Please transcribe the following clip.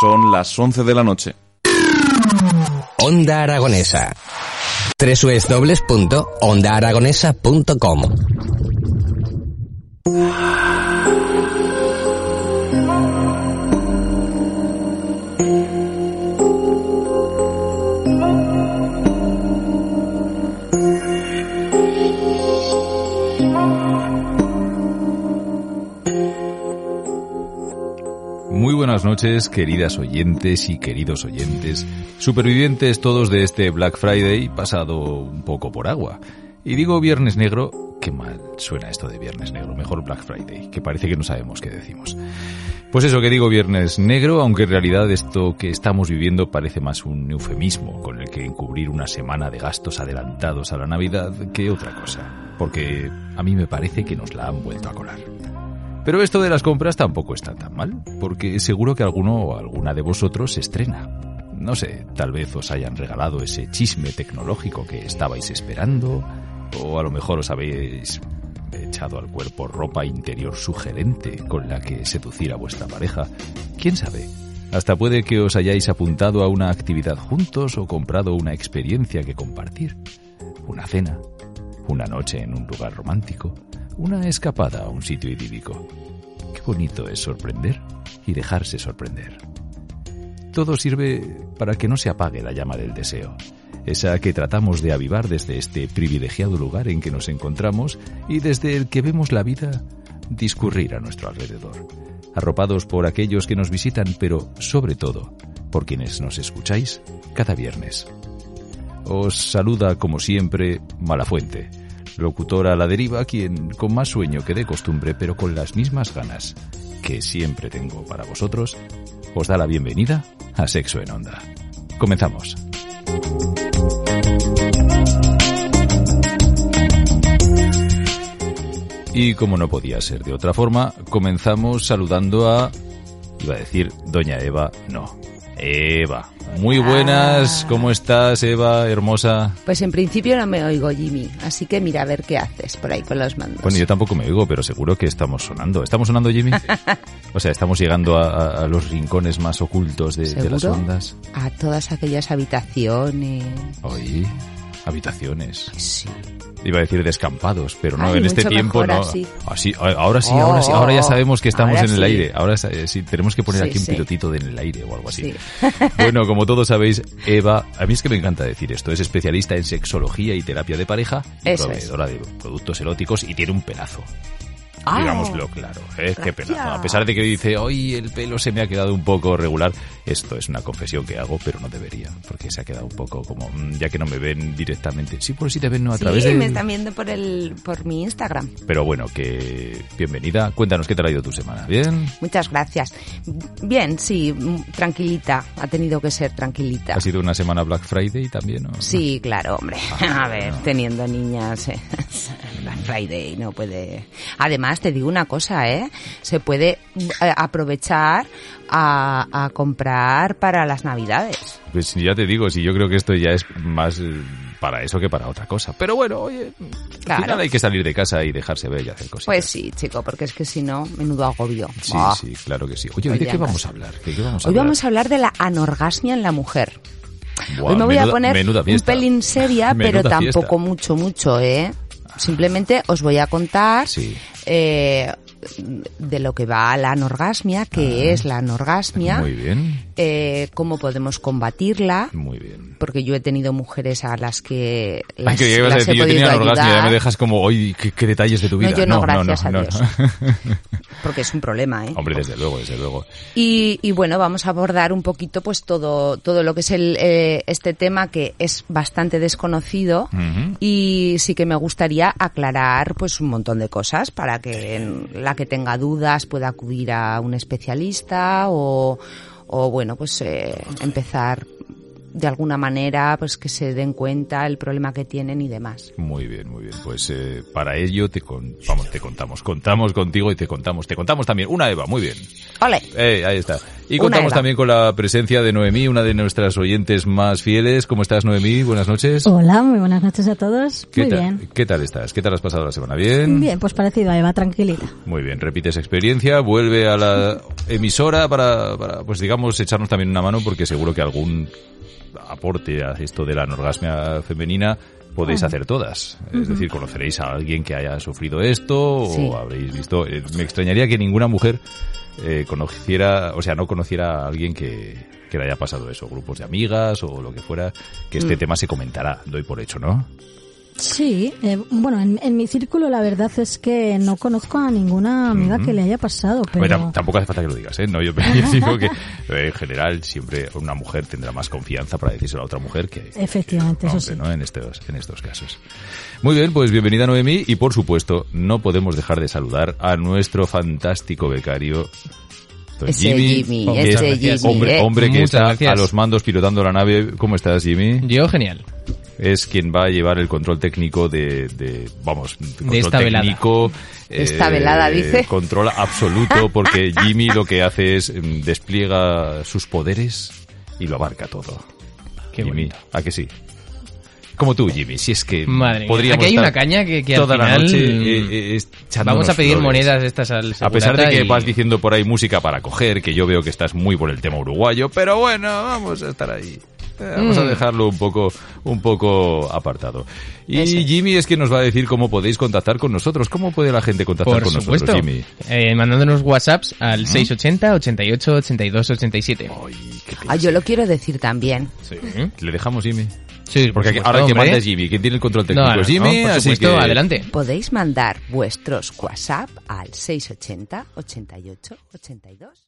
Son las 11 de la noche. Onda Aragonesa. www.ondaaragonesa.com Muy buenas noches, queridas oyentes y queridos oyentes, supervivientes todos de este Black Friday pasado un poco por agua. Y digo Viernes Negro, qué mal suena esto de Viernes Negro, mejor Black Friday, que parece que no sabemos qué decimos. Pues eso que digo Viernes Negro, aunque en realidad esto que estamos viviendo parece más un eufemismo con el que encubrir una semana de gastos adelantados a la Navidad que otra cosa, porque a mí me parece que nos la han vuelto a colar. Pero esto de las compras tampoco está tan mal, porque seguro que alguno o alguna de vosotros estrena. No sé, tal vez os hayan regalado ese chisme tecnológico que estabais esperando, o a lo mejor os habéis echado al cuerpo ropa interior sugerente con la que seducir a vuestra pareja. ¿Quién sabe? Hasta puede que os hayáis apuntado a una actividad juntos o comprado una experiencia que compartir. Una cena, una noche en un lugar romántico, una escapada a un sitio idílico. Qué bonito es sorprender y dejarse sorprender. Todo sirve para que no se apague la llama del deseo, esa que tratamos de avivar desde este privilegiado lugar en que nos encontramos y desde el que vemos la vida discurrir a nuestro alrededor, arropados por aquellos que nos visitan, pero sobre todo por quienes nos escucháis cada viernes. Os saluda como siempre Malafuente locutora a la deriva, quien con más sueño que de costumbre, pero con las mismas ganas que siempre tengo para vosotros, os da la bienvenida a Sexo en Onda. Comenzamos. Y como no podía ser de otra forma, comenzamos saludando a... iba a decir Doña Eva, no, Eva. Muy buenas, ¿cómo estás, Eva, hermosa? Pues en principio no me oigo, Jimmy, así que mira a ver qué haces por ahí con los mandos. Bueno, yo tampoco me oigo, pero seguro que estamos sonando. ¿Estamos sonando, Jimmy? o sea, estamos llegando a, a los rincones más ocultos de, de, las ondas. A todas aquellas habitaciones. Oye, habitaciones. Sí. Iba a decir descampados, pero no, Ay, en este tiempo mejor no. así. Así, ahora sí, ahora sí, ahora ya sabemos que estamos en el sí. aire. Ahora eh, sí, tenemos que poner Sí, aquí un pilotito de en el aire o algo así. Sí. Bueno, como todos sabéis, Eva, a mí es que me encanta decir esto, es especialista en sexología y terapia de pareja, y Eso es. proveedora de productos eróticos y tiene un pedazo. Ah, Digámoslo claro, ¿eh? qué gracias. pedazo. A pesar de que dice, hoy el pelo se me ha quedado un poco regular, esto es una confesión que hago, pero no debería, porque se ha quedado un poco como, mm, ya que no me ven directamente. Sí, por si te ven no a Sí, través de... me están viendo por el por mi Instagram. Pero bueno, que bienvenida. Cuéntanos qué te ha traído tu semana, ¿bien? Muchas gracias. Bien, sí, mm, tranquilita. Ha tenido que ser tranquilita. ¿Ha sido una semana Black Friday también? o? Sí, claro, hombre. Ah, A ver, teniendo niñas, eh, Black Friday no puede. Además, te digo una cosa, ¿eh? Se puede eh, aprovechar a, a comprar para las Navidades. Pues ya te digo, si yo creo que esto ya es más eh, para eso que para otra cosa. Pero bueno, oye, al Claro. final hay que salir de casa y dejarse ver y hacer cositas. Pues sí, chico, porque es que si no, menudo agobio. Sí, sí, claro que sí. Oye, ¿hoy Hoy de qué vamos a hablar? ¿De qué vamos a Hoy hablar? vamos a hablar de la anorgasmia en la mujer. Hoy me voy menuda- a poner un pelín seria, pero fiesta. tampoco mucho, mucho, ¿eh? Simplemente os voy a contar Sí. eh, de lo que va la anorgasmia, qué es la anorgasmia, Ah. Muy bien, eh, cómo podemos combatirla, muy bien. Porque yo he tenido mujeres a las que Ay, las, que ibas a las he decir, yo tenía orgasmo, ya me dejas como, oye, ¿qué, qué detalles de tu vida? No, yo no, gracias a no, Dios. porque es un problema, ¿eh? Hombre, desde luego, desde luego. Y, y bueno, vamos a abordar un poquito pues todo, todo lo que es el, eh, este tema que es bastante desconocido y sí que me gustaría aclarar pues un montón de cosas para que la que tenga dudas pueda acudir a un especialista o, o bueno, pues eh, empezar de alguna manera pues que se den cuenta el problema que tienen y demás. Muy bien, muy bien. Pues eh, para ello te, con- vamos, te contamos, contamos contigo y te contamos, te contamos también. Una Eva, muy bien. ¡Ole! Eh, ahí está. Y Una contamos Eva. también con la presencia de Noemí, una de nuestras oyentes más fieles. ¿Cómo estás, Noemí? Buenas noches. Hola, muy buenas noches a todos. ¿Qué Muy tal, bien. ¿Qué tal estás? ¿Qué tal has pasado la semana? ¿Bien? Bien, pues parecido a Eva, tranquilita. Muy bien, repites experiencia, vuelve a la emisora para, para, pues digamos, echarnos también una mano porque seguro que algún aporte a esto de la anorgasmia femenina podéis hacer todas. Es decir, conoceréis a alguien que haya sufrido esto Sí. o habréis visto... eh, me extrañaría que ninguna mujer eh, conociera, o sea, no conociera a alguien que, que le haya pasado eso, grupos de amigas o lo que fuera, que este tema se comentará, doy por hecho, ¿no? Sí, eh, bueno, en, en mi círculo la verdad es que no conozco a ninguna amiga que le haya pasado, pero... Bueno, tam- tampoco hace falta que lo digas, ¿eh? No, yo, yo digo que eh, en general siempre una mujer tendrá más confianza para decírselo a otra mujer que, Efectivamente, que un eso hombre, sí. ¿no? En estos, en estos casos. Muy bien, pues bienvenida Noemí y por supuesto no podemos dejar de saludar a nuestro fantástico becario. Ese Jimmy, que ese es Jimmy, hombre, eh. hombre que Muchas está gracias. a los mandos pilotando la nave. ¿Cómo estás, Jimmy? Yo, genial. Es quien va a llevar el control técnico de, de vamos, control esta velada. técnico, esta velada, dice. Control absoluto, porque Jimmy lo que hace es mm, despliega sus poderes y lo abarca todo. Qué Jimmy, bonito. ¿a que sí? Como tú, Jimmy, si es que Madre podríamos Aquí hay una caña que, que al toda la noche mm, eh, eh, echándonos Vamos a pedir flores. monedas estas al A pesar de que y- vas diciendo por ahí música para coger, que yo veo que estás muy por el tema uruguayo, pero bueno, vamos a estar ahí. Vamos a Mm. dejarlo un poco, un poco apartado. Y Eso. Jimmy es quien nos va a decir cómo podéis contactar con nosotros. ¿Cómo puede la gente contactar Por con supuesto. nosotros, Jimmy? Eh, mandándonos WhatsApps al 680 88 82 87. Ay, Ah, yo lo quiero decir también. Sí. ¿Le dejamos Jimmy? Sí, por Porque supuesto, ahora que manda es Jimmy, quien tiene el control técnico No, no, es Jimmy, no, por así supuesto, que adelante. Podéis mandar vuestros WhatsApp al 680 88 82.